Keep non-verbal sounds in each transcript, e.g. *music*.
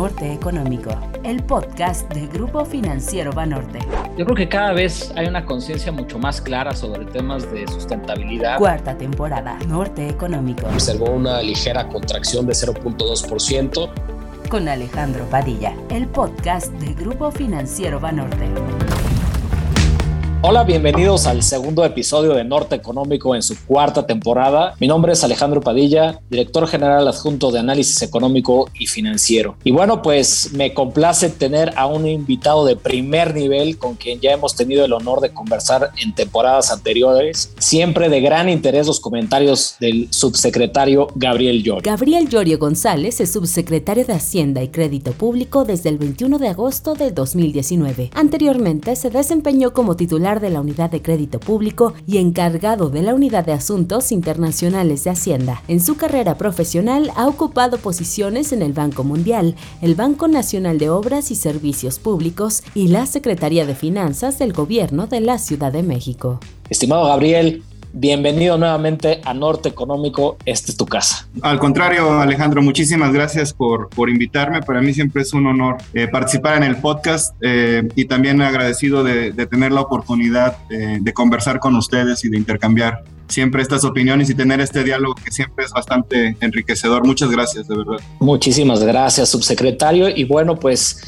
Norte Económico, el podcast del Grupo Financiero Banorte. Yo creo que cada vez hay una conciencia mucho más clara sobre temas de sustentabilidad. Cuarta temporada, Norte Económico. Observó una ligera contracción de 0.2%. Con Alejandro Padilla, el podcast del Grupo Financiero Banorte. Hola, bienvenidos al segundo episodio de Norte Económico en su cuarta temporada. Mi nombre es Alejandro Padilla, director general adjunto de análisis económico y financiero. Y bueno, pues me complace tener a un invitado de primer nivel con quien ya hemos tenido el honor de conversar en temporadas anteriores. Siempre de gran interés los comentarios del subsecretario Gabriel Llorio. Gabriel Llorio González es subsecretario de Hacienda y Crédito Público desde el 21 de agosto del 2019. Anteriormente se desempeñó como titular de la Unidad de Crédito Público y encargado de la Unidad de Asuntos Internacionales de Hacienda. En su carrera profesional ha ocupado posiciones en el Banco Mundial, el Banco Nacional de Obras y Servicios Públicos y la Secretaría de Finanzas del Gobierno de la Ciudad de México. Estimado Gabriel, Bienvenido nuevamente a Norte Económico, esta es tu casa. Al contrario, Alejandro, muchísimas gracias por, por invitarme. Para mí siempre es un honor eh, participar en el podcast eh, y también agradecido de, tener la oportunidad eh, de conversar con ustedes y de intercambiar siempre estas opiniones y tener este diálogo que siempre es bastante enriquecedor. Muchas gracias, de verdad. Muchísimas gracias, subsecretario. Y bueno, pues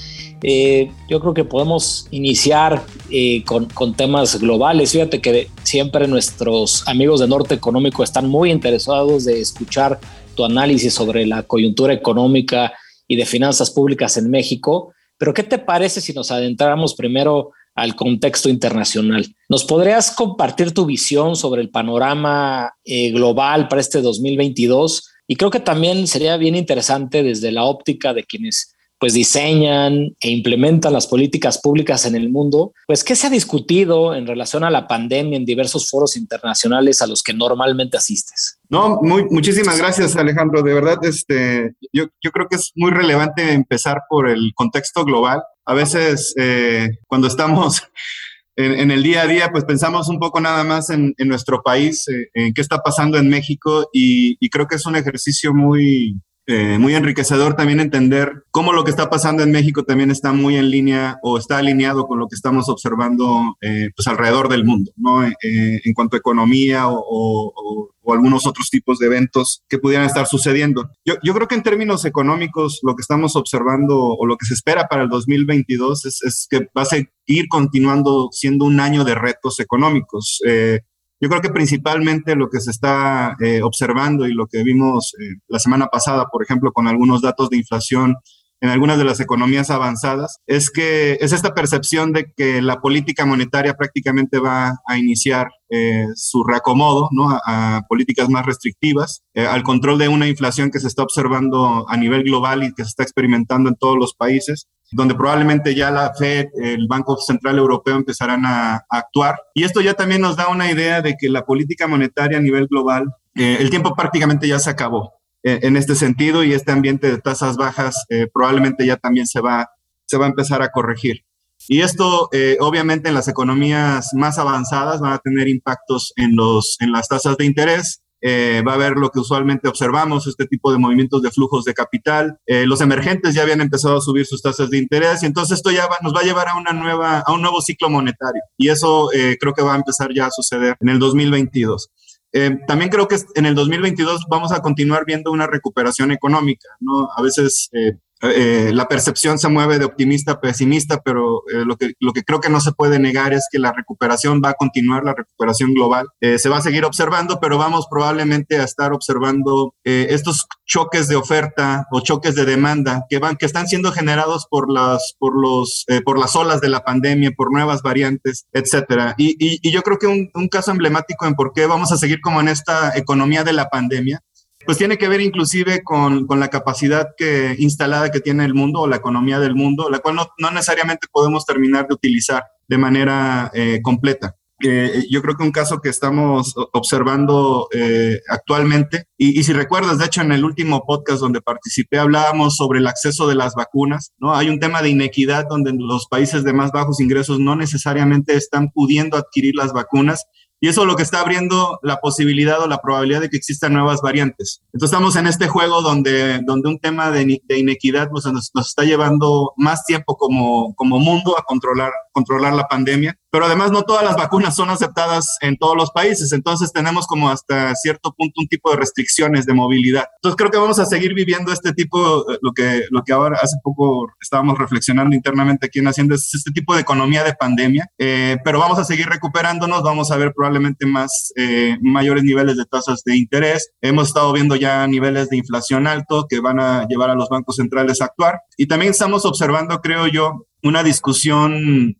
eh, yo creo que podemos iniciar eh, con, temas globales. Fíjate que siempre nuestros amigos de Norte Económico están muy interesados de escuchar tu análisis sobre la coyuntura económica y de finanzas públicas en México. Pero ¿qué te parece si nos adentramos primero al contexto internacional? ¿Nos podrías compartir tu visión sobre el panorama eh, global para este 2022? Y creo que también sería bien interesante desde la óptica de quienes pues diseñan e implementan las políticas públicas en el mundo, pues ¿qué se ha discutido en relación a la pandemia en diversos foros internacionales a los que normalmente asistes? No, muy, muchísimas gracias Alejandro. De verdad, este, yo, creo que es muy relevante empezar por el contexto global. A veces eh, cuando estamos *laughs* en, el día a día, pues pensamos un poco nada más en, nuestro país, eh, en qué está pasando en México y, y creo que es un ejercicio muy, eh, muy enriquecedor también entender cómo lo que está pasando en México también está muy en línea o está alineado con lo que estamos observando eh, pues alrededor del mundo, ¿no? Eh, en cuanto a economía o, algunos otros tipos de eventos que pudieran estar sucediendo. Yo, yo, creo que en términos económicos lo que estamos observando o lo que se espera para el 2022 es, es que va a seguir continuando siendo un año de retos económicos. Yo creo que principalmente lo que se está eh, observando y lo que vimos eh, la semana pasada, por ejemplo, con algunos datos de inflación en algunas de las economías avanzadas, es que es esta percepción de que la política monetaria prácticamente va a iniciar eh, su reacomodo ¿no? a, políticas más restrictivas, al control de una inflación que se está observando a nivel global y que se está experimentando en todos los países donde probablemente ya la Fed, el Banco Central Europeo empezarán a, actuar. Y esto ya también nos da una idea de que la política monetaria a nivel global, eh, el tiempo prácticamente ya se acabó eh, en este sentido y este ambiente de tasas bajas eh, probablemente ya también se va, se va a empezar a corregir. Y esto, obviamente, en las economías más avanzadas van a tener impactos en, los, en las tasas de interés, eh, va a haber lo que usualmente observamos, este tipo de movimientos de flujos de capital. Eh, los emergentes ya habían empezado a subir sus tasas de interés y entonces esto ya nos va a llevar a, una nueva, a un nuevo ciclo monetario y eso eh, creo que va a empezar ya a suceder en el 2022. también creo que en el 2022 vamos a continuar viendo una recuperación económica, ¿no? A veces eh, la percepción se mueve de optimista a pesimista, pero eh, lo, que, lo que creo que no se puede negar es que la recuperación va a continuar, la recuperación global. Eh, se va a seguir observando, pero vamos probablemente a estar observando estos choques de oferta o choques de demanda que van, que están siendo generados por las, por los, por las olas de la pandemia, por nuevas variantes, etcétera. Y, y, yo creo que un caso emblemático en por qué vamos a seguir como en esta economía de la pandemia pues tiene que ver inclusive con, con, la capacidad que, instalada que tiene el mundo o la economía del mundo, la cual no, no necesariamente podemos terminar de utilizar de manera eh, completa. Eh, yo creo que un caso que estamos observando eh, actualmente, y, y, si recuerdas, de hecho en el último podcast donde participé hablábamos sobre el acceso de las vacunas, ¿no? Hay un tema de inequidad donde los países de más bajos ingresos no necesariamente están pudiendo adquirir las vacunas Y eso es lo que está abriendo la posibilidad o la probabilidad de que existan nuevas variantes. Entonces estamos en este juego donde, donde un tema de, inequidad pues, nos, nos, está llevando más tiempo como, como mundo a controlar, controlar la pandemia pero además no todas las vacunas son aceptadas en todos los países, entonces tenemos como hasta cierto punto un tipo de restricciones de movilidad. Entonces creo que vamos a seguir viviendo este tipo, eh, lo que, lo que ahora hace poco estábamos reflexionando internamente aquí en Hacienda, es este tipo de economía de pandemia, eh, pero vamos a seguir recuperándonos, vamos a ver probablemente más, eh, mayores niveles de tasas de interés, hemos estado viendo ya niveles de inflación alto que van a llevar a los bancos centrales a actuar y también estamos observando, creo yo, una discusión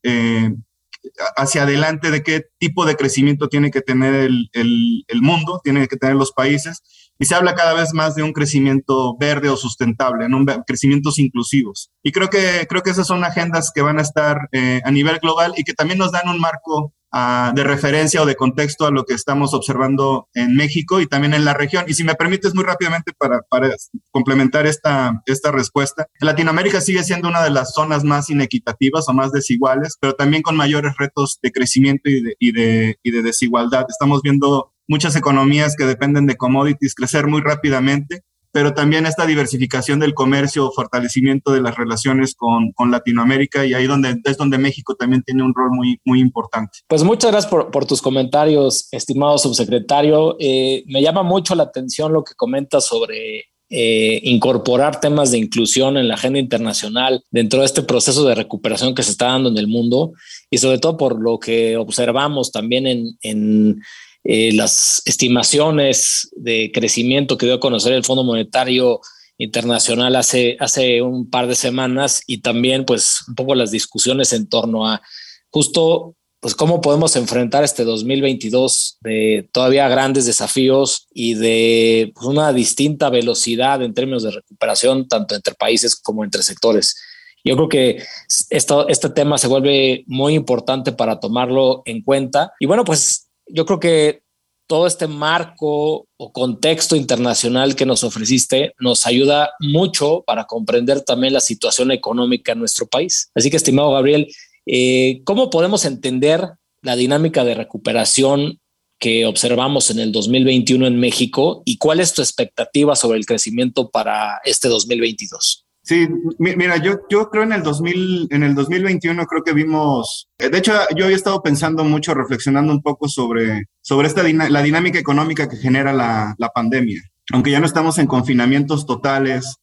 hacia adelante de qué tipo de crecimiento tiene que tener el, el, mundo, tiene que tener los países, y se habla cada vez más de un crecimiento verde o sustentable, ¿no? crecimientos inclusivos. Y creo que, creo que esas son agendas que van a estar eh, a nivel global y que también nos dan un marco de referencia o de contexto a lo que estamos observando en México y también en la región. Y si me permites muy rápidamente para, para complementar esta, esta respuesta, Latinoamérica sigue siendo una de las zonas más inequitativas o más desiguales, pero también con mayores retos de crecimiento y de, y de, y de desigualdad. Estamos viendo muchas economías que dependen de commodities crecer muy rápidamente pero también esta diversificación del comercio, fortalecimiento de las relaciones con, con, Latinoamérica y ahí donde, es donde México también tiene un rol muy, muy importante. Pues muchas gracias por, tus comentarios, estimado subsecretario. Eh, me llama mucho la atención lo que comentas sobre eh, incorporar temas de inclusión en la agenda internacional dentro de este proceso de recuperación que se está dando en el mundo y sobre todo por lo que observamos también en eh, las estimaciones de crecimiento que dio a conocer el Fondo Monetario Internacional hace, hace un par de semanas y también pues un poco las discusiones en torno a justo pues cómo podemos enfrentar este 2022 de todavía grandes desafíos y de pues, una distinta velocidad en términos de recuperación, tanto entre países como entre sectores. Yo creo que esto, este tema se vuelve muy importante para tomarlo en cuenta. Y bueno, pues yo creo que todo este marco o contexto internacional que nos ofreciste nos ayuda mucho para comprender también la situación económica en nuestro país. Así que, estimado Gabriel, eh, ¿cómo podemos entender la dinámica de recuperación que observamos en el 2021 en México y cuál es tu expectativa sobre el crecimiento para este 2022? Sí, mira, yo, yo creo en el, 2000, en el 2021 creo que vimos, eh, de hecho yo había estado pensando mucho, reflexionando un poco sobre, sobre esta la dinámica económica que genera la, la pandemia. Aunque ya no estamos en confinamientos totales,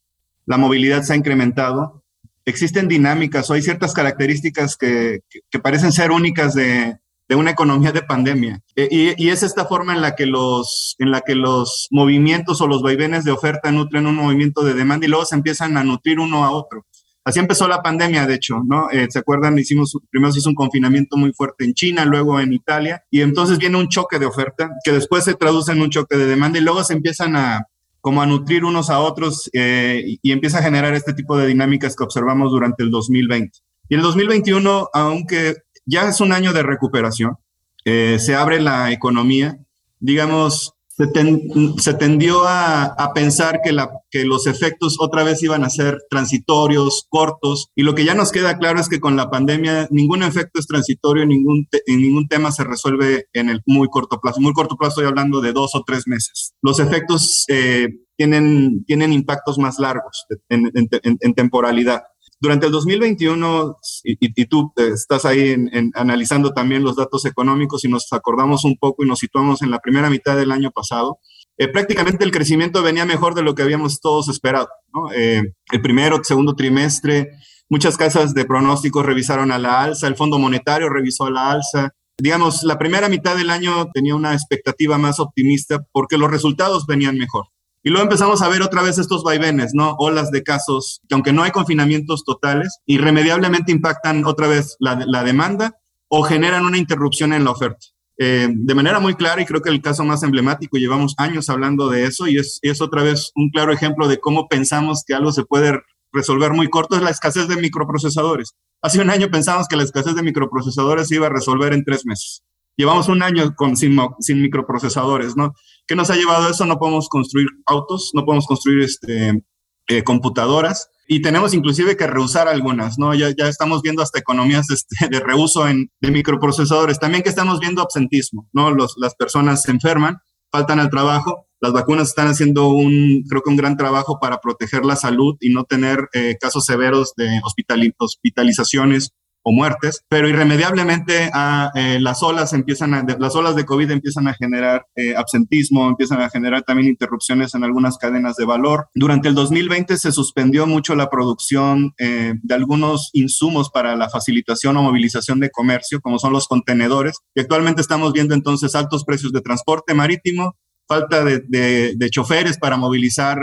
la movilidad se ha incrementado, existen dinámicas o hay ciertas características que, que parecen ser únicas de, de una economía de pandemia. Eh, y, es esta forma en la, que los, en la que los movimientos o los vaivenes de oferta nutren un movimiento de demanda y luego se empiezan a nutrir uno a otro. Así empezó la pandemia, de hecho, ¿no? Eh, ¿Se acuerdan? Hicimos, primero se hizo un confinamiento muy fuerte en China, luego en Italia, y entonces viene un choque de oferta que después se traduce en un choque de demanda y luego se empiezan a, como a nutrir unos a otros eh, y empieza a generar este tipo de dinámicas que observamos durante el 2020. Y el 2021, aunque ya es un año de recuperación, eh, se abre la economía, digamos, se, tendió a, pensar que, la, que los efectos otra vez iban a ser transitorios, cortos, y lo que ya nos queda claro es que con la pandemia ningún efecto es transitorio, ningún, ningún tema se resuelve en el muy corto plazo. Muy corto plazo estoy hablando de dos o tres meses. Los efectos eh, tienen, tienen impactos más largos en temporalidad. Durante el 2021, y, tú eh, estás ahí analizando también los datos económicos y nos acordamos un poco y nos situamos en la primera mitad del año pasado, eh, prácticamente el crecimiento venía mejor de lo que habíamos todos esperado. Eh, el primero, segundo trimestre, muchas casas de pronósticos revisaron a la alza, el Fondo Monetario revisó a la alza. Digamos, la primera mitad del año tenía una expectativa más optimista porque los resultados venían mejor. Y luego empezamos a ver otra vez estos vaivenes, ¿no? Olas de casos que aunque no hay confinamientos totales, irremediablemente impactan otra vez la, demanda o generan una interrupción en la oferta. Eh, de manera muy clara, y creo que el caso más emblemático, llevamos años hablando de eso, y es, es otra vez un claro ejemplo de cómo pensamos que algo se puede resolver muy corto, es la escasez de microprocesadores. Hace un año pensamos que la escasez de microprocesadores se iba a resolver en tres meses. Llevamos un año con, sin, sin microprocesadores, ¿no? ¿Qué nos ha llevado a eso? No podemos construir autos, no podemos construir este, eh, computadoras. y tenemos inclusive que reusar algunas, ¿no? Ya, estamos viendo hasta economías este, *laughs* de reuso en, de microprocesadores. También que estamos viendo absentismo, ¿no? Las personas se enferman, faltan al trabajo. Las vacunas están haciendo un, creo que un gran trabajo para proteger la salud y no tener eh, casos severos de hospitalizaciones o muertes, pero irremediablemente a, eh, las olas empiezan a, las olas de COVID empiezan a generar eh, absentismo, empiezan a generar también interrupciones en algunas cadenas de valor. Durante el 2020 se suspendió mucho la producción eh, de algunos insumos para la facilitación o movilización de comercio, como son los contenedores, y actualmente estamos viendo entonces altos precios de transporte marítimo, falta de, de, choferes para movilizar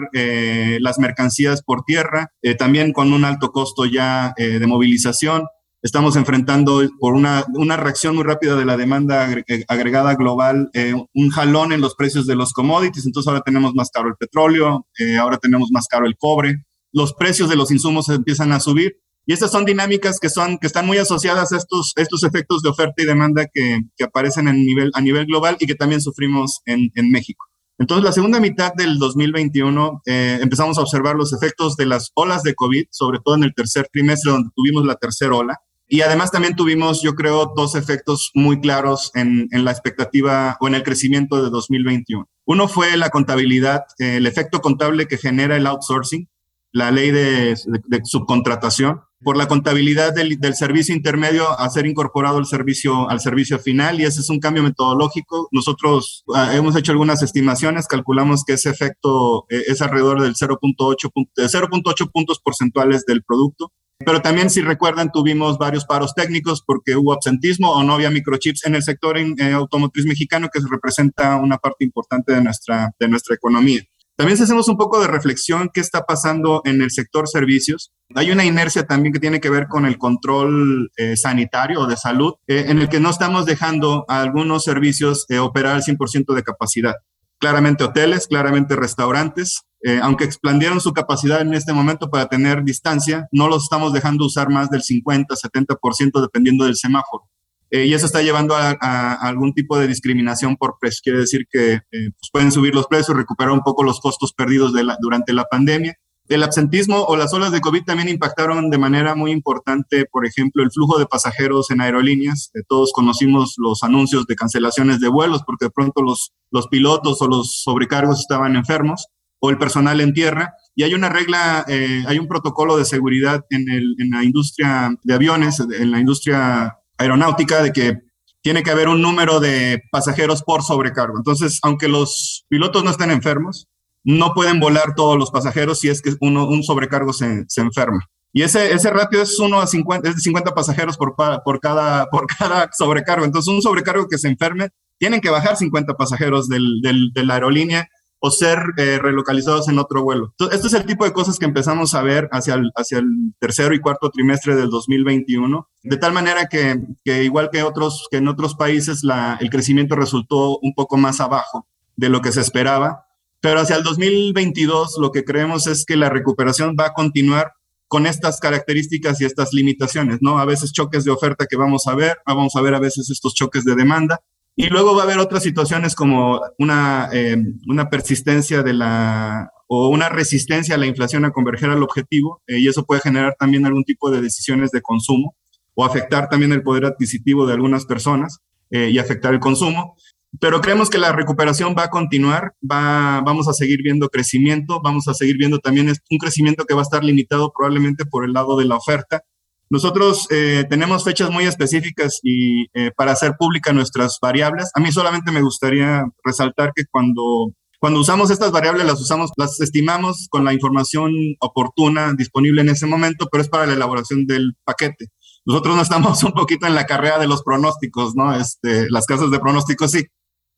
las mercancías por tierra, también con un alto costo ya de movilización estamos enfrentando por una, una, reacción muy rápida de la demanda eh, agregada global, eh, un jalón en los precios de los commodities, entonces ahora tenemos más caro el petróleo, eh, ahora tenemos más caro el cobre, los precios de los insumos empiezan a subir y estas son dinámicas que, son, que están muy asociadas a estos, estos efectos de oferta y demanda que, que aparecen en nivel, a nivel global y que también sufrimos en, en México. Entonces, la segunda mitad del 2021 empezamos a observar los efectos de las olas de COVID, sobre todo en el tercer trimestre, donde tuvimos la tercera ola. Y además también tuvimos, yo creo, dos efectos muy claros en, en, la expectativa o en el crecimiento de 2021. Uno fue la contabilidad, el efecto contable que genera el outsourcing, la ley de, de, subcontratación, por la contabilidad del, del, servicio intermedio a ser incorporado al servicio, al servicio final y ese es un cambio metodológico. Nosotros uh, hemos hecho algunas estimaciones, calculamos que ese efecto eh, es alrededor del 0.8 puntos porcentuales del producto pero también, si recuerdan, tuvimos varios paros técnicos porque hubo absentismo o no había microchips en el sector eh, automotriz mexicano, que representa una parte importante de nuestra, de nuestra economía. También si hacemos un poco de reflexión, ¿qué está pasando en el sector servicios? Hay una inercia también que tiene que ver con el control eh, sanitario o de salud, eh, en el que no estamos dejando a algunos servicios eh, operar al 100% de capacidad. Claramente hoteles, claramente restaurantes, eh, aunque expandieron su capacidad en este momento para tener distancia, no los estamos dejando usar más del 50, 70% dependiendo del semáforo. Eh, y eso está llevando a, algún tipo de discriminación por precio. Quiere decir que eh, pues pueden subir los precios, recuperar un poco los costos perdidos de la, durante la pandemia. El absentismo o las olas de COVID también impactaron de manera muy importante, por ejemplo, el flujo de pasajeros en aerolíneas. todos conocimos los anuncios de cancelaciones de vuelos porque de pronto los, los pilotos o los sobrecargos estaban enfermos o el personal en tierra. Y hay una regla, eh, hay un protocolo de seguridad en, la industria de aviones, en la industria aeronáutica, de que tiene que haber un número de pasajeros por sobrecargo. Entonces, aunque los pilotos no estén enfermos, no pueden volar todos los pasajeros si es que uno, un sobrecargo se, enferma. Y ese, ese ratio es uno a 50, es de 50 pasajeros por, por, cada, por cada sobrecargo. Entonces, un sobrecargo que se enferme, tienen que bajar 50 pasajeros del, de la aerolínea o ser eh, relocalizados en otro vuelo. Entonces, este es el tipo de cosas que empezamos a ver hacia el, hacia el tercero y cuarto trimestre del 2021, de tal manera que, que igual que, otros, que en otros países la, el crecimiento resultó un poco más abajo de lo que se esperaba, pero hacia el 2022 lo que creemos es que la recuperación va a continuar con estas características y estas limitaciones, ¿no? A veces choques de oferta que vamos a ver, vamos a ver a veces estos choques de demanda, y luego va a haber otras situaciones como una, eh, una persistencia de la o una resistencia a la inflación a converger al objetivo, eh, y eso puede generar también algún tipo de decisiones de consumo o afectar también el poder adquisitivo de algunas personas eh, y afectar el consumo. Pero creemos que la recuperación va a continuar, va, vamos a seguir viendo crecimiento, vamos a seguir viendo también un crecimiento que va a estar limitado probablemente por el lado de la oferta, nosotros eh, tenemos fechas muy específicas y eh, para hacer públicas nuestras variables. A mí solamente me gustaría resaltar que cuando, cuando usamos estas variables las usamos, las estimamos con la información oportuna disponible en ese momento, pero es para la elaboración del paquete. Nosotros no estamos *laughs* un poquito en la carrera de los pronósticos, ¿no? Este, las casas de pronósticos sí.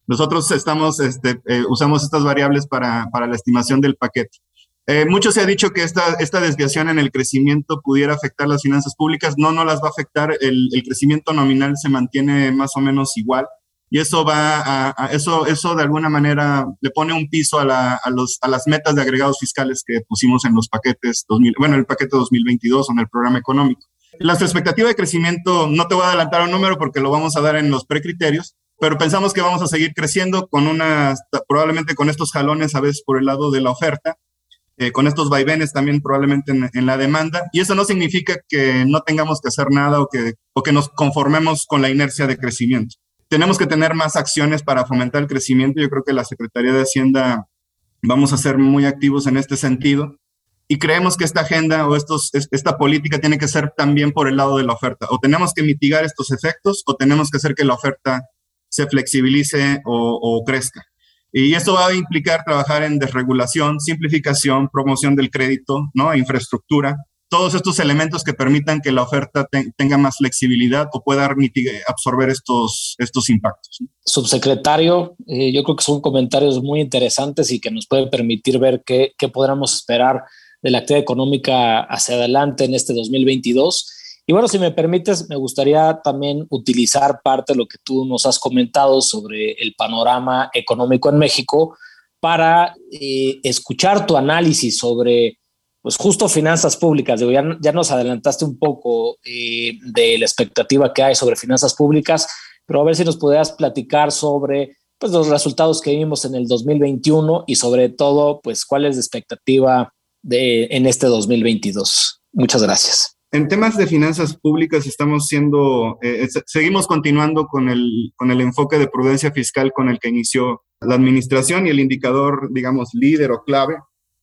Nosotros estamos, este, eh, usamos estas variables para, para la estimación del paquete. Eh, mucho se ha dicho que esta, esta desviación en el crecimiento pudiera afectar las finanzas públicas. No, no las va a afectar. El, crecimiento nominal se mantiene más o menos igual. Y eso va a, eso, eso de alguna manera le pone un piso a, la, a, los, a las metas de agregados fiscales que pusimos en los paquetes 2000, bueno, el paquete 2022 o en el programa económico. Las expectativas de crecimiento, no te voy a adelantar un número porque lo vamos a dar en los precriterios, pero pensamos que vamos a seguir creciendo con una, probablemente con estos jalones a veces por el lado de la oferta eh, con estos vaivenes también probablemente en, la demanda. Y eso no significa que no tengamos que hacer nada o que, o que nos conformemos con la inercia de crecimiento. Tenemos que tener más acciones para fomentar el crecimiento. Yo creo que la Secretaría de Hacienda vamos a ser muy activos en este sentido. Y creemos que esta agenda o esta política tiene que ser también por el lado de la oferta. O tenemos que mitigar estos efectos o tenemos que hacer que la oferta se flexibilice o, crezca. Y esto va a implicar trabajar en desregulación, simplificación, promoción del crédito, ¿no? infraestructura, todos estos elementos que permitan que la oferta tenga más flexibilidad o pueda absorber estos, impactos. Subsecretario, eh, yo creo que son comentarios muy interesantes y que nos pueden permitir ver qué, qué podremos esperar de la actividad económica hacia adelante en este 2022. Y bueno, si me permites, me gustaría también utilizar parte de lo que tú nos has comentado sobre el panorama económico en México para eh, escuchar tu análisis sobre, pues justo finanzas públicas. ya, nos adelantaste un poco eh, de la expectativa que hay sobre finanzas públicas, pero a ver si nos pudieras platicar sobre pues, los resultados que vimos en el 2021 y sobre todo, pues cuál es la expectativa de, en este 2022. Muchas gracias. En temas de finanzas públicas estamos siendo, eh, seguimos continuando con el, con el enfoque de prudencia fiscal con el que inició la administración y el indicador, digamos, líder o clave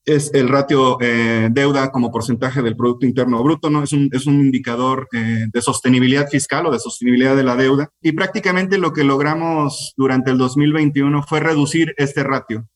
es el ratio eh, deuda como porcentaje del Producto Interno Bruto, ¿no? Es un, es un indicador eh, de sostenibilidad fiscal o de sostenibilidad de la deuda. Y prácticamente lo que logramos durante el 2021 fue reducir este ratio.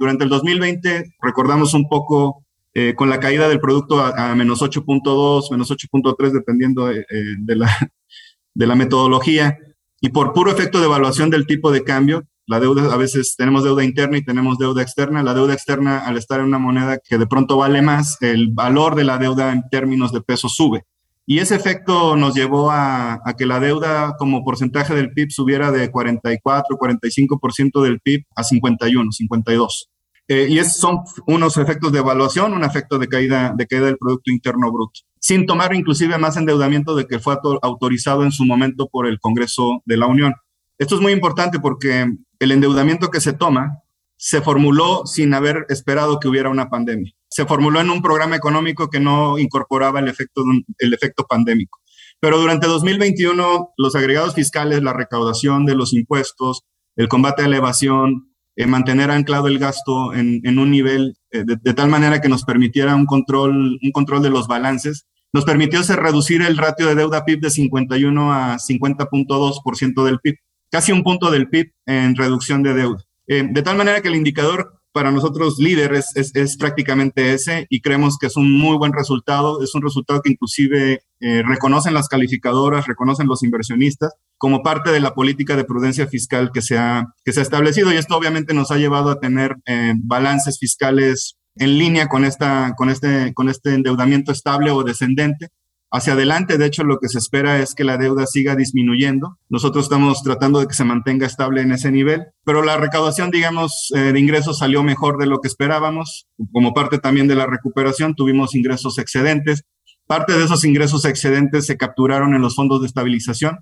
durante el 2020, recordamos un poco eh, con la caída del producto a, menos 8.2, menos 8.3, dependiendo eh, de, la, *laughs* de la metodología. Y por puro efecto de evaluación del tipo de cambio, la deuda, a veces tenemos deuda interna y tenemos deuda externa. La deuda externa, al estar en una moneda que de pronto vale más, el valor de la deuda en términos de peso sube. Y ese efecto nos llevó a, a, que la deuda como porcentaje del PIB subiera de 44, 45% del PIB a 51, 52. Eh, y esos son unos efectos de evaluación, un efecto de caída, de caída del Producto Interno Bruto, sin tomar inclusive más endeudamiento de que fue autorizado en su momento por el Congreso de la Unión. Esto es muy importante porque el endeudamiento que se toma se formuló sin haber esperado que hubiera una pandemia. Se formuló en un programa económico que no incorporaba el efecto, el efecto pandémico. Pero durante 2021, los agregados fiscales, la recaudación de los impuestos, el combate a la evasión, eh, mantener anclado el gasto en, un nivel eh, de, tal manera que nos permitiera un control, un control de los balances. Nos permitió reducir el ratio de deuda PIB de 51 a 50.2% del PIB, casi un punto del PIB en reducción de deuda. Eh, de tal manera que el indicador para nosotros líderes es, es, prácticamente ese y creemos que es un muy buen resultado. Es un resultado que inclusive eh, reconocen las calificadoras, reconocen los inversionistas como parte de la política de prudencia fiscal que se ha, que se ha establecido y esto obviamente nos ha llevado a tener eh, balances fiscales en línea con, esta, con, este, con este endeudamiento estable o descendente hacia adelante. De hecho, lo que se espera es que la deuda siga disminuyendo. Nosotros estamos tratando de que se mantenga estable en ese nivel, pero la recaudación, digamos, eh, de ingresos salió mejor de lo que esperábamos. Como parte también de la recuperación, tuvimos ingresos excedentes. Parte de esos ingresos excedentes se capturaron en los fondos de estabilización.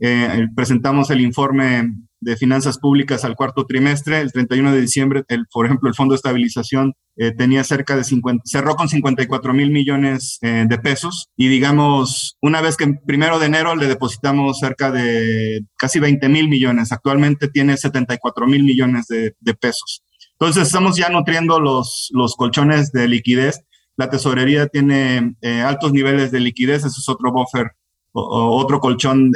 Eh, presentamos el informe de finanzas públicas al cuarto trimestre. El 31 de diciembre, el, por ejemplo, el Fondo de Estabilización eh, tenía cerca de 50, cerró con 54 mil millones eh, de pesos y digamos, una vez que en primero de enero le depositamos cerca de casi 20 mil millones, actualmente tiene 74 mil millones de, de, pesos. Entonces, estamos ya nutriendo los, los colchones de liquidez. La tesorería tiene eh, altos niveles de liquidez, eso es otro buffer otro colchón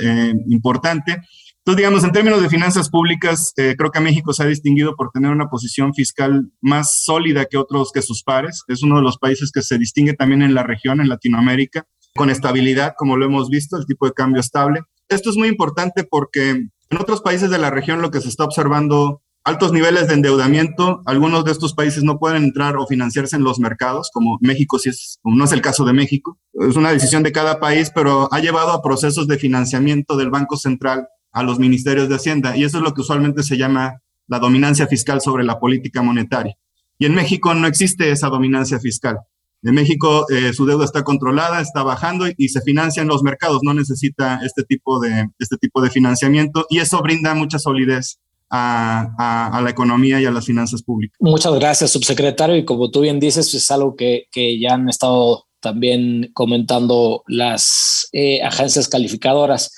importante. Entonces, digamos, en términos de finanzas públicas, eh, creo que México se ha distinguido por tener una posición fiscal más sólida que otros, que sus pares. Es uno de los países que se distingue también en la región, en Latinoamérica, con estabilidad, como lo hemos visto, el tipo de cambio estable. Esto es muy importante porque en otros países de la región lo que se está observando, altos niveles de endeudamiento, algunos de estos países no pueden entrar o financiarse en los mercados, como México, si es, no es el caso de México. Es una decisión de cada país, pero ha llevado a procesos de financiamiento del Banco Central a los ministerios de Hacienda. Y eso es lo que usualmente se llama la dominancia fiscal sobre la política monetaria. Y en México no existe esa dominancia fiscal. En México eh, su deuda está controlada, está bajando y, se financia en los mercados, no necesita este tipo, de, este tipo de financiamiento y eso brinda mucha solidez a, la economía y a las finanzas públicas. Muchas gracias, subsecretario. Y como tú bien dices, es algo que, que ya han estado también comentando las eh, agencias calificadoras.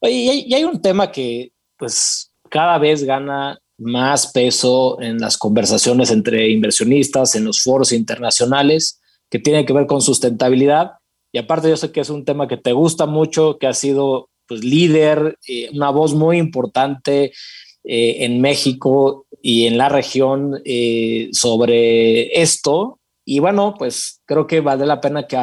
y hay un tema que pues cada vez gana más peso en las conversaciones entre inversionistas, en los foros internacionales, que tiene que ver con sustentabilidad. Y aparte yo sé que es un tema que te gusta mucho, que ha sido pues, líder, eh, una voz muy importante eh, en México y en la región eh, sobre esto. Y bueno, pues creo que vale la pena que,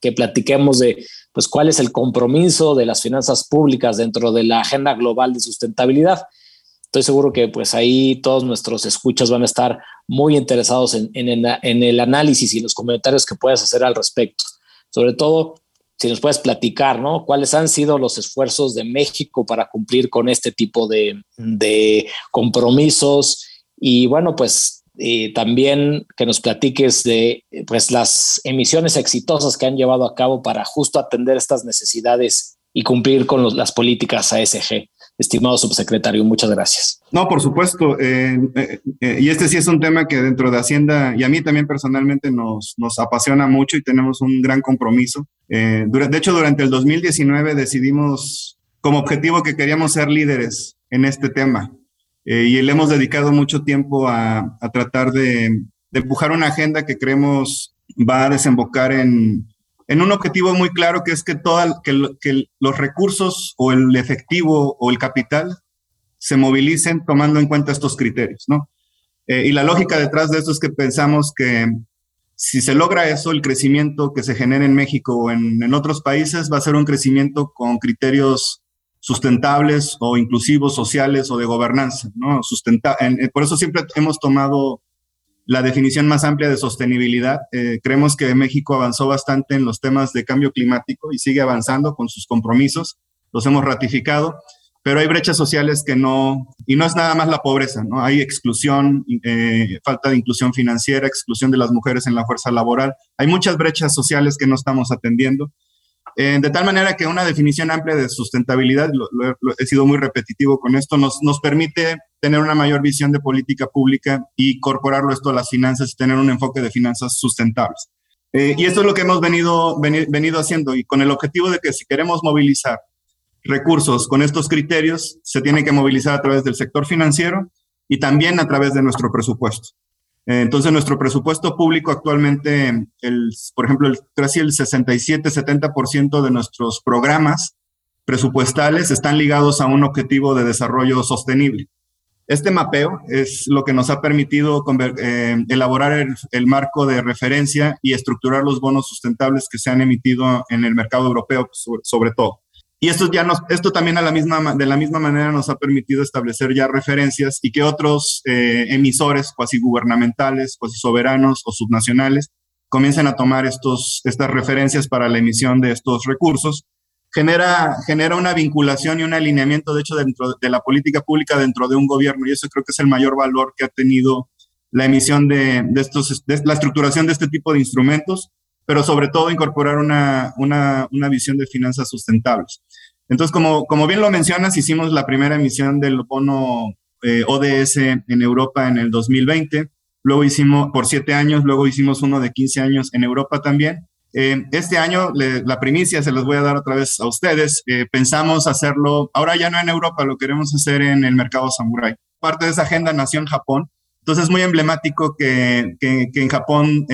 que platiquemos de pues, cuál es el compromiso de las finanzas públicas dentro de la agenda global de sustentabilidad. Estoy seguro que pues ahí todos nuestros escuchas van a estar muy interesados en, en, en el análisis y los comentarios que puedas hacer al respecto. Sobre todo, si nos puedes platicar, ¿no? ¿Cuáles han sido los esfuerzos de México para cumplir con este tipo de, de compromisos? Y bueno, pues eh, también que nos platiques de pues, las emisiones exitosas que han llevado a cabo para justo atender estas necesidades y cumplir con las políticas ASG. Estimado subsecretario, muchas gracias. No, por supuesto. Eh, eh, eh, y este sí es un tema que dentro de Hacienda y a mí también personalmente nos, nos apasiona mucho y tenemos un gran compromiso. de hecho, durante el 2019 decidimos como objetivo que queríamos ser líderes en este tema. y le hemos dedicado mucho tiempo a, a tratar de, de empujar una agenda que creemos va a desembocar en, en un objetivo muy claro que es que, toda, que, los recursos o el efectivo o el capital se movilicen tomando en cuenta estos criterios, ¿no? Eh, y la lógica detrás de esto es que pensamos que si se logra eso, el crecimiento que se genera en México o en, otros países va a ser un crecimiento con criterios sustentables o inclusivos, sociales o de gobernanza, ¿no? Por eso siempre hemos tomado la definición más amplia de sostenibilidad. Eh, creemos que México avanzó bastante en los temas de cambio climático y sigue avanzando con sus compromisos, los hemos ratificado, pero hay brechas sociales que no, y no es nada más la pobreza, ¿no? Hay exclusión, eh, falta de inclusión financiera, exclusión de las mujeres en la fuerza laboral, hay muchas brechas sociales que no estamos atendiendo eh, de tal manera que una definición amplia de sustentabilidad, he sido muy repetitivo con esto, nos, nos permite tener una mayor visión de política pública y incorporarlo esto a las finanzas y tener un enfoque de finanzas sustentables. Eh, y esto es lo que hemos venido, venido haciendo y con el objetivo de que si queremos movilizar recursos con estos criterios, se tiene que movilizar a través del sector financiero y también a través de nuestro presupuesto. Entonces, nuestro presupuesto público actualmente, el, por ejemplo, el, casi el 67-70% de nuestros programas presupuestales están ligados a un objetivo de desarrollo sostenible. Este mapeo es lo que nos ha permitido eh, elaborar el, marco de referencia y estructurar los bonos sustentables que se han emitido en el mercado europeo, sobre todo. Y esto, ya nos, esto también a la misma, de la misma manera nos ha permitido establecer ya referencias y que otros eh, emisores cuasi gubernamentales, cuasi soberanos o subnacionales comiencen a tomar estos, estas referencias para la emisión de estos recursos. Genera, genera una vinculación y un alineamiento, de hecho, dentro de la política pública dentro de un gobierno y eso creo que es el mayor valor que ha tenido la emisión de, de estos, de la estructuración de este tipo de instrumentos pero sobre todo incorporar una, una, una visión de finanzas sustentables. Entonces, como, como bien lo mencionas, hicimos la primera emisión del bono eh, ODS en Europa en el 2020, luego hicimos por siete años, luego hicimos uno de 15 años en Europa también. Eh, este año, la primicia se los voy a dar otra vez a ustedes. Eh, pensamos hacerlo, ahora ya no en Europa, lo queremos hacer en el mercado samurai. Parte de esa agenda nació en Japón. Entonces es muy emblemático que, que, que en Japón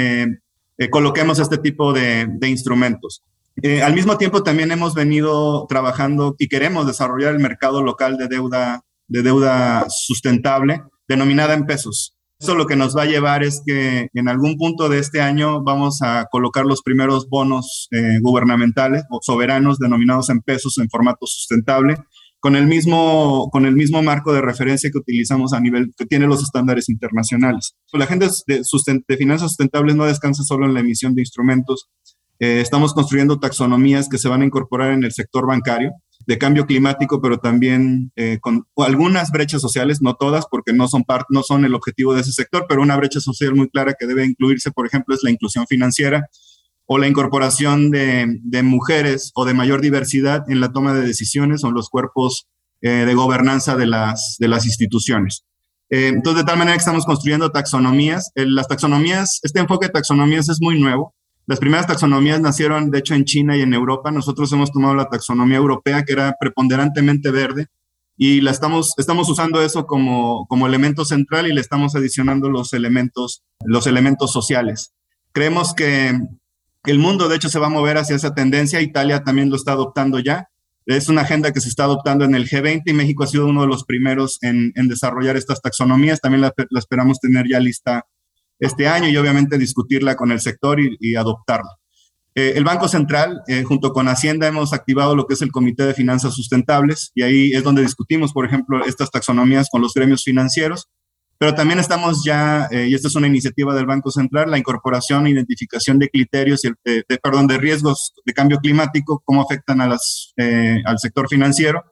eh, coloquemos este tipo de, instrumentos. Eh, al mismo tiempo, también hemos venido trabajando y queremos desarrollar el mercado local de deuda, de deuda sustentable, denominada en pesos. Eso lo que nos va a llevar es que en algún punto de este año vamos a colocar los primeros bonos eh, gubernamentales o soberanos denominados en pesos en formato sustentable con el mismo, con el mismo marco de referencia que utilizamos a nivel, que tiene los estándares internacionales. La agenda de, de finanzas sustentables no descansa solo en la emisión de instrumentos. Eh, estamos construyendo taxonomías que se van a incorporar en el sector bancario de cambio climático, pero también eh, con algunas brechas sociales, no todas, porque no son, part, no son el objetivo de ese sector, pero una brecha social muy clara que debe incluirse, por ejemplo, es la inclusión financiera, o la incorporación de, mujeres o de mayor diversidad en la toma de decisiones o en los cuerpos de gobernanza de las, de las instituciones. entonces, de tal manera que estamos construyendo taxonomías. las taxonomías, este enfoque de taxonomías es muy nuevo. Las primeras taxonomías nacieron, de hecho, en China y en Europa. Nosotros hemos tomado la taxonomía europea, que era preponderantemente verde, y la estamos, estamos usando eso como, como elemento central y le estamos adicionando los elementos, los elementos sociales. Creemos que el mundo, de hecho, se va a mover hacia esa tendencia. Italia también lo está adoptando ya. Es una agenda que se está adoptando en el G20 y México ha sido uno de los primeros en, en desarrollar estas taxonomías. También la, la, esperamos tener ya lista este año y obviamente discutirla con el sector y, adoptarla. Eh, el Banco Central, eh, junto con Hacienda, hemos activado lo que es el Comité de Finanzas Sustentables y ahí es donde discutimos, por ejemplo, estas taxonomías con los gremios financieros. Pero también estamos ya, eh, y esta es una iniciativa del Banco Central, la incorporación e identificación de criterios, y de, perdón, de riesgos de cambio climático, cómo afectan a las, al sector financiero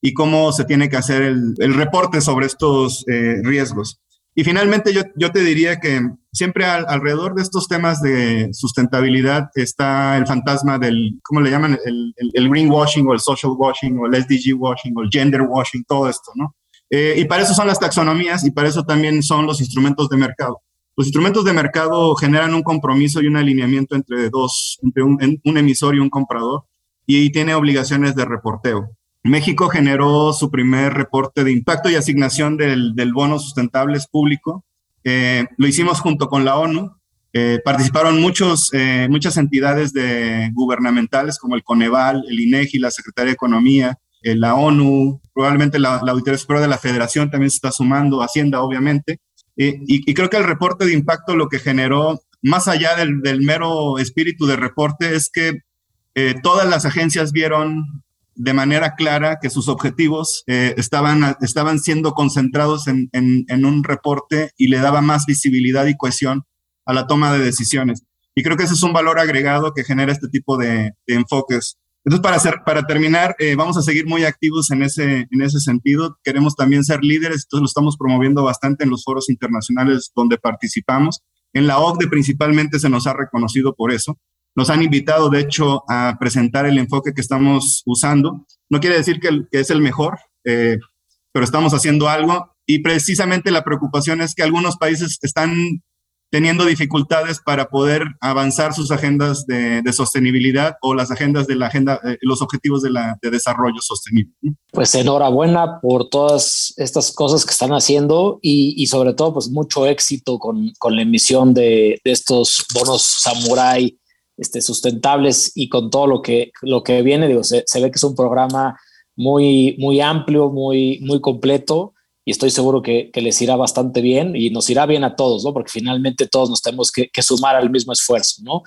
y cómo se tiene que hacer el, el reporte sobre estos riesgos. Y finalmente yo, yo te diría que siempre alrededor de estos temas de sustentabilidad está el fantasma del, ¿cómo le llaman? El, el, greenwashing o el social washing o el SDG washing o el gender washing, todo esto, ¿no? Eh, y para eso son las taxonomías y para eso también son los instrumentos de mercado. Los instrumentos de mercado generan un compromiso y un alineamiento entre dos, entre un, un emisor y un comprador y tiene obligaciones de reporteo. México generó su primer reporte de impacto y asignación del, bono sustentables público. Eh, lo hicimos junto con la ONU. Eh, participaron muchos, eh, muchas entidades de, gubernamentales como el Coneval, el INEGI, la Secretaría de Economía, la ONU, probablemente la, Auditoría Superior de la Federación también se está sumando, Hacienda obviamente. Y, creo que el reporte de impacto lo que generó, más allá del, del mero espíritu de reporte, es que todas las agencias vieron de manera clara que sus objetivos eh, estaban, estaban siendo concentrados en, en, un reporte y le daba más visibilidad y cohesión a la toma de decisiones. Y creo que ese es un valor agregado que genera este tipo de, enfoques. Entonces, para, hacer, para terminar, eh, vamos a seguir muy activos en ese, en ese sentido. Queremos también ser líderes, entonces lo estamos promoviendo bastante en los foros internacionales donde participamos. En la OCDE principalmente se nos ha reconocido por eso. Nos han invitado, de hecho, a presentar el enfoque que estamos usando. No quiere decir que, es el mejor, eh, pero estamos haciendo algo y precisamente la preocupación es que algunos países están teniendo dificultades para poder avanzar sus agendas de, sostenibilidad o las agendas de la agenda, eh, los objetivos de, la, de desarrollo sostenible. Pues enhorabuena por todas estas cosas que están haciendo y, y sobre todo pues mucho éxito con, con la emisión de, de, estos bonos samurai este, sustentables y con todo lo que, lo que viene, digo, se, ve que es un programa muy, muy amplio, muy, muy completo y estoy seguro que, les irá bastante bien y nos irá bien a todos, ¿no? Porque finalmente todos nos tenemos que, sumar al mismo esfuerzo, ¿no?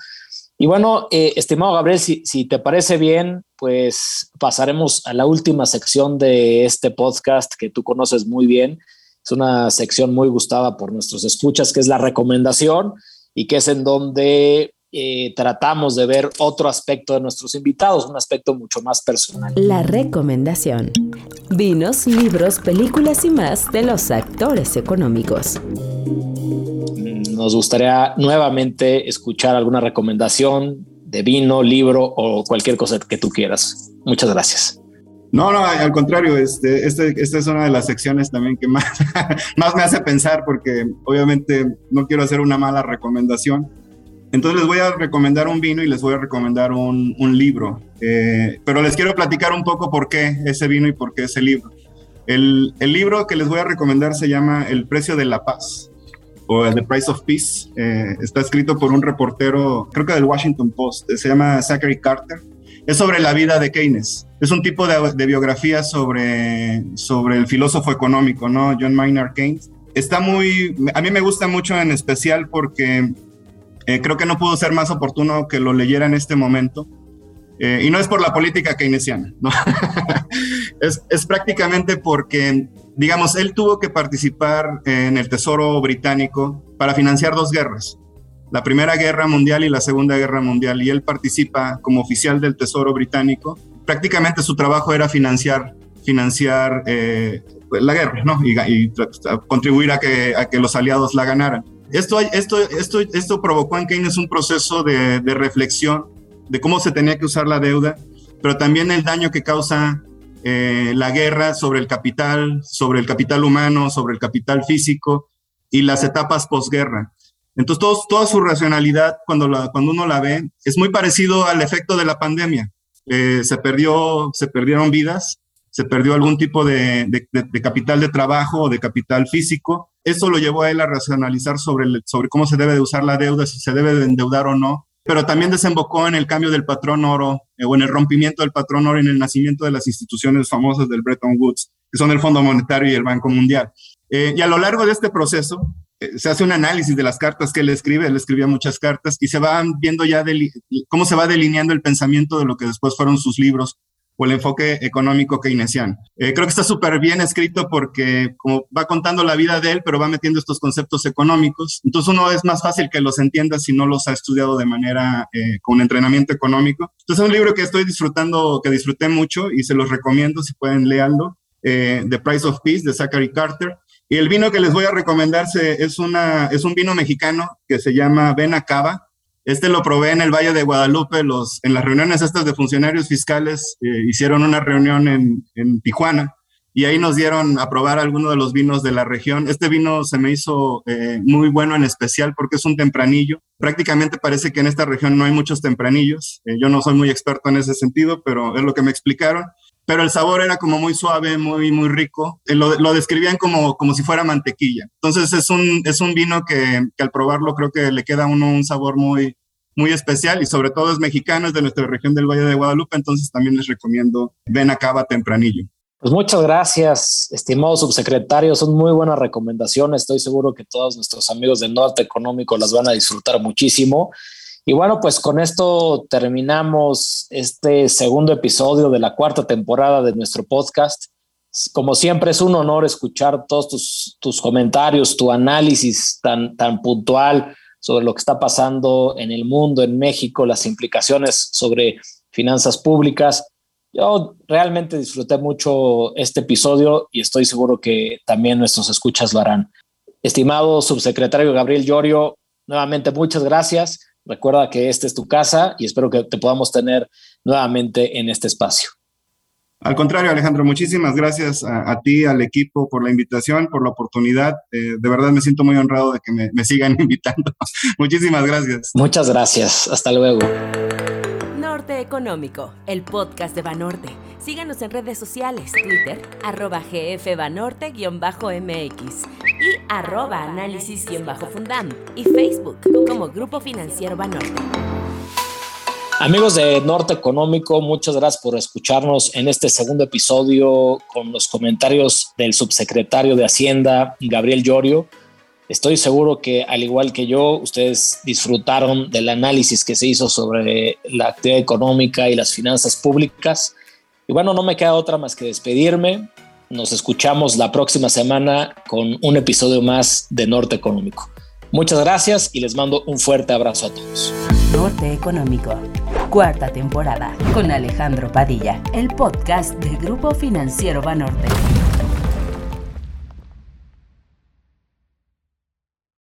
Y bueno, eh, estimado Gabriel, si, si, te parece bien, pues pasaremos a la última sección de este podcast que tú conoces muy bien. Es una sección muy gustada por nuestros escuchas, que es la recomendación y que es en donde eh, tratamos de ver otro aspecto de nuestros invitados, un aspecto mucho más personal. La recomendación. Vinos, libros, películas y más de los actores económicos. Nos gustaría nuevamente escuchar alguna recomendación de vino, libro o cualquier cosa que tú quieras. Muchas gracias. No, no, al contrario, este, este, esta es una de las secciones también que más, *laughs* más me hace pensar porque obviamente no quiero hacer una mala recomendación, entonces les voy a recomendar un vino y les voy a recomendar un, libro. Eh, pero les quiero platicar un poco por qué ese vino y por qué ese libro. El, libro que les voy a recomendar se llama El precio de la paz o The Price of Peace. Eh, está escrito por un reportero, creo que del Washington Post, se llama Zachary Carter. Es sobre la vida de Keynes. Es un tipo de, biografía sobre, sobre el filósofo económico, ¿no? John Maynard Keynes. Está muy, a mí me gusta mucho en especial porque eh, creo que no pudo ser más oportuno que lo leyera en este momento. Eh, y no es por la política keynesiana, ¿no? *laughs* es, es, prácticamente porque, digamos, él tuvo que participar en el Tesoro británico para financiar dos guerras, la Primera Guerra Mundial y la Segunda Guerra Mundial, y él participa como oficial del Tesoro británico. Prácticamente su trabajo era financiar, financiar eh, la guerra, ¿no? Y, y, contribuir a que, a que los aliados la ganaran. Esto, esto, esto, esto provocó en Keynes un proceso de, reflexión de cómo se tenía que usar la deuda, pero también el daño que causa eh, la guerra sobre el capital, sobre el capital humano, sobre el capital físico y las etapas posguerra. Entonces, toda su racionalidad, cuando, cuando uno la ve, es muy parecido al efecto de la pandemia. Eh, se, perdió, se perdieron vidas, se perdió algún tipo de, capital de trabajo o de capital físico. Eso lo llevó a él a racionalizar sobre, sobre cómo se debe de usar la deuda, si se debe de endeudar o no, pero también desembocó en el cambio del patrón oro eh, o en el rompimiento del patrón oro y en el nacimiento de las instituciones famosas del Bretton Woods, que son el Fondo Monetario y el Banco Mundial. Eh, y a lo largo de este proceso, eh, se hace un análisis de las cartas que él escribe, él escribía muchas cartas y se van viendo ya cómo se va delineando el pensamiento de lo que después fueron sus libros o el enfoque económico keynesiano. Eh, creo que está súper bien escrito porque como va contando la vida de él, pero va metiendo estos conceptos económicos. Entonces uno es más fácil que los entienda si no los ha estudiado de manera eh, con entrenamiento económico. Entonces es un libro que estoy disfrutando, que disfruté mucho y se los recomiendo si pueden leerlo. Eh, The Price of Peace de Zachary Carter. Y el vino que les voy a recomendar es, una, es un vino mexicano que se llama Benacaba este lo probé en el Valle de Guadalupe, los, en las reuniones estas de funcionarios fiscales, eh, hicieron una reunión en, en, Tijuana y ahí nos dieron a probar algunos de los vinos de la región. Este vino se me hizo eh, muy bueno en especial porque es un tempranillo. Prácticamente parece que en esta región no hay muchos tempranillos. Eh, yo no soy muy experto en ese sentido, pero es lo que me explicaron. Pero el sabor era como muy suave, muy, muy rico. Lo, lo, describían como, como si fuera mantequilla. Entonces es un, es un vino que, al probarlo creo que le queda a uno un sabor muy, muy especial y sobre todo es mexicano, es de nuestra región del Valle de Guadalupe, entonces también les recomiendo Ven Acaba Tempranillo. Pues muchas gracias, estimado subsecretario. Son muy buenas recomendaciones. Estoy seguro que todos nuestros amigos del Norte Económico las van a disfrutar muchísimo. Y bueno, pues con esto terminamos este segundo episodio de la cuarta temporada de nuestro podcast. Como siempre, es un honor escuchar todos tus, tus comentarios, tu análisis tan, tan puntual sobre lo que está pasando en el mundo, en México, las implicaciones sobre finanzas públicas. Yo realmente disfruté mucho este episodio y estoy seguro que también nuestros escuchas lo harán. Estimado subsecretario Gabriel Llorio, nuevamente muchas gracias. Recuerda que esta es tu casa y espero que te podamos tener nuevamente en este espacio. Al contrario, Alejandro, muchísimas gracias a, ti, al equipo, por la invitación, por la oportunidad. Eh, de verdad me siento muy honrado de que me, sigan *laughs* invitando. muchísimas gracias. Muchas gracias. Hasta luego. Norte Económico, el podcast de Banorte. Síganos en redes sociales, Twitter, arroba gfbanorte-mx y arroba análisis-fundam y Facebook como Grupo Financiero Banorte. Amigos de Norte Económico, muchas gracias por escucharnos en este segundo episodio con los comentarios del subsecretario de Hacienda, Gabriel Llorio. Estoy seguro que, al igual que yo, ustedes disfrutaron del análisis que se hizo sobre la actividad económica y las finanzas públicas. Y bueno, no me queda otra más que despedirme. Nos escuchamos la próxima semana con un episodio más de Norte Económico. Muchas gracias y les mando un fuerte abrazo a todos. Norte Económico, cuarta temporada, con Alejandro Padilla, el podcast del Grupo Financiero Banorte.